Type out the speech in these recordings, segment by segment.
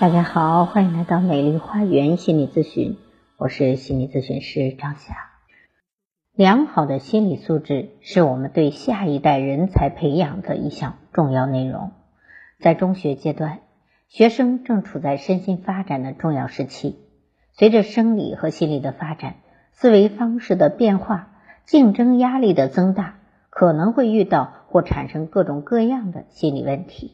大家好，欢迎来到美丽花园心理咨询，我是心理咨询师张霞。良好的心理素质是我们对下一代人才培养的一项重要内容。在中学阶段，学生正处在身心发展的重要时期，随着生理和心理的发展，思维方式的变化，竞争压力的增大，可能会遇到或产生各种各样的心理问题。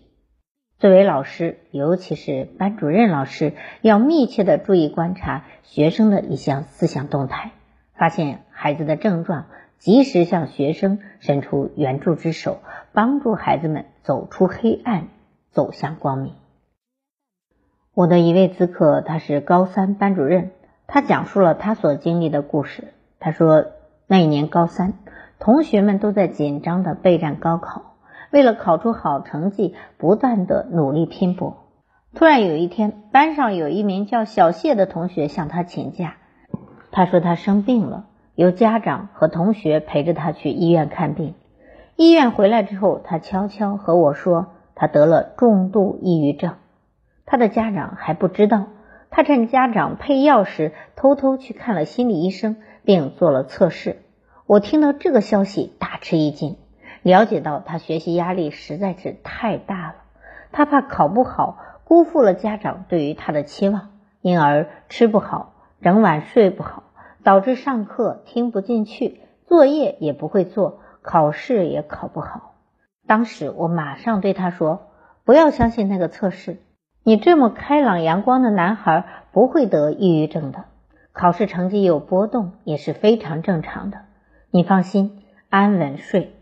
作为老师，尤其是班主任老师，要密切的注意观察学生的一项思想动态，发现孩子的症状，及时向学生伸出援助之手，帮助孩子们走出黑暗，走向光明。我的一位咨客，他是高三班主任，他讲述了他所经历的故事。他说，那一年高三，同学们都在紧张的备战高考。为了考出好成绩，不断的努力拼搏。突然有一天，班上有一名叫小谢的同学向他请假。他说他生病了，由家长和同学陪着他去医院看病。医院回来之后，他悄悄和我说，他得了重度抑郁症。他的家长还不知道。他趁家长配药时，偷偷去看了心理医生，并做了测试。我听到这个消息，大吃一惊。了解到他学习压力实在是太大了，他怕考不好，辜负了家长对于他的期望，因而吃不好，整晚睡不好，导致上课听不进去，作业也不会做，考试也考不好。当时我马上对他说：“不要相信那个测试，你这么开朗阳光的男孩不会得抑郁症的。考试成绩有波动也是非常正常的，你放心，安稳睡。”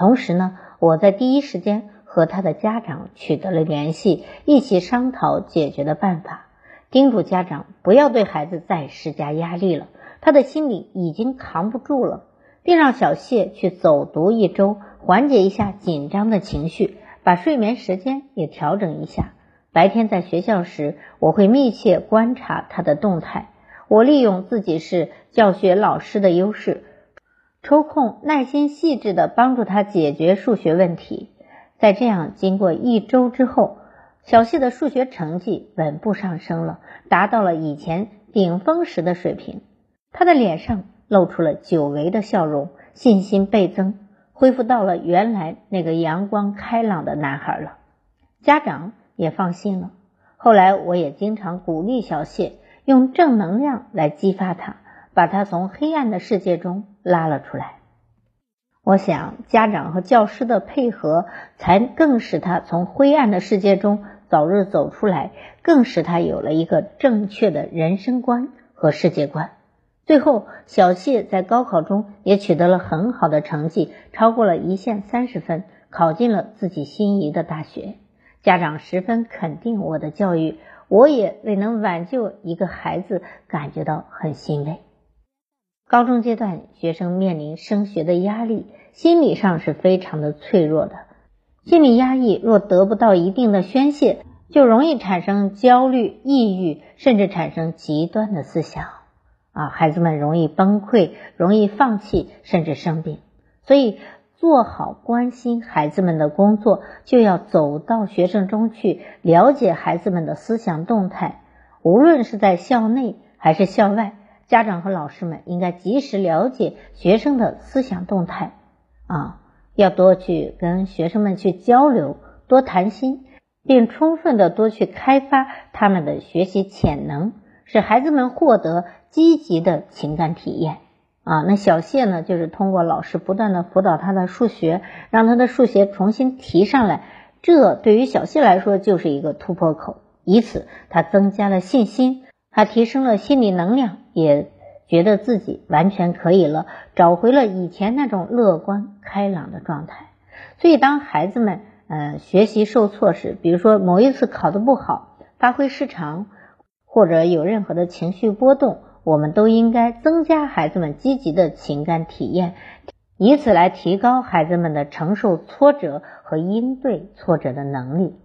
同时呢，我在第一时间和他的家长取得了联系，一起商讨解决的办法，叮嘱家长不要对孩子再施加压力了，他的心里已经扛不住了，并让小谢去走读一周，缓解一下紧张的情绪，把睡眠时间也调整一下。白天在学校时，我会密切观察他的动态，我利用自己是教学老师的优势。抽空耐心细致的帮助他解决数学问题，在这样经过一周之后，小谢的数学成绩稳步上升了，达到了以前顶峰时的水平。他的脸上露出了久违的笑容，信心倍增，恢复到了原来那个阳光开朗的男孩了。家长也放心了。后来我也经常鼓励小谢，用正能量来激发他。把他从黑暗的世界中拉了出来。我想，家长和教师的配合，才更使他从灰暗的世界中早日走出来，更使他有了一个正确的人生观和世界观。最后，小谢在高考中也取得了很好的成绩，超过了一线三十分，考进了自己心仪的大学。家长十分肯定我的教育，我也为能挽救一个孩子感觉到很欣慰。高中阶段，学生面临升学的压力，心理上是非常的脆弱的。心理压抑若得不到一定的宣泄，就容易产生焦虑、抑郁，甚至产生极端的思想。啊，孩子们容易崩溃，容易放弃，甚至生病。所以，做好关心孩子们的工作，就要走到学生中去，了解孩子们的思想动态。无论是在校内还是校外。家长和老师们应该及时了解学生的思想动态，啊，要多去跟学生们去交流，多谈心，并充分的多去开发他们的学习潜能，使孩子们获得积极的情感体验。啊，那小谢呢，就是通过老师不断的辅导他的数学，让他的数学重新提上来，这对于小谢来说就是一个突破口，以此他增加了信心。他提升了心理能量，也觉得自己完全可以了，找回了以前那种乐观开朗的状态。所以，当孩子们呃学习受挫时，比如说某一次考得不好，发挥失常，或者有任何的情绪波动，我们都应该增加孩子们积极的情感体验，以此来提高孩子们的承受挫折和应对挫折的能力，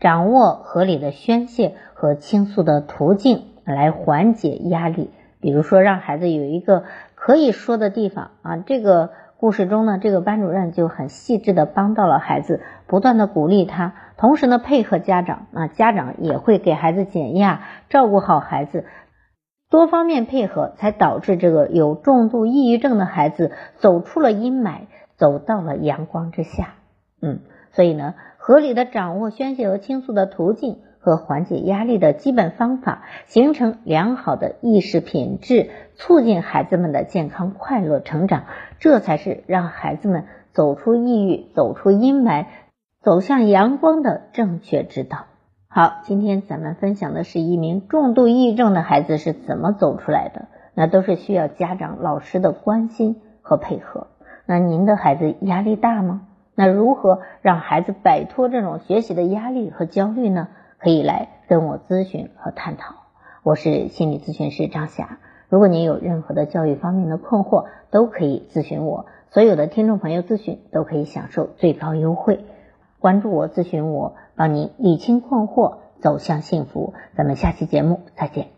掌握合理的宣泄和倾诉的途径。来缓解压力，比如说让孩子有一个可以说的地方啊，这个故事中呢，这个班主任就很细致的帮到了孩子，不断的鼓励他，同时呢配合家长，啊家长也会给孩子减压，照顾好孩子，多方面配合，才导致这个有重度抑郁症的孩子走出了阴霾，走到了阳光之下。嗯，所以呢，合理的掌握宣泄和倾诉的途径。和缓解压力的基本方法，形成良好的意识品质，促进孩子们的健康快乐成长，这才是让孩子们走出抑郁、走出阴霾、走向阳光的正确之道。好，今天咱们分享的是一名重度抑郁症的孩子是怎么走出来的，那都是需要家长、老师的关心和配合。那您的孩子压力大吗？那如何让孩子摆脱这种学习的压力和焦虑呢？可以来跟我咨询和探讨，我是心理咨询师张霞。如果您有任何的教育方面的困惑，都可以咨询我。所有的听众朋友咨询都可以享受最高优惠。关注我，咨询我，帮您理清困惑，走向幸福。咱们下期节目再见。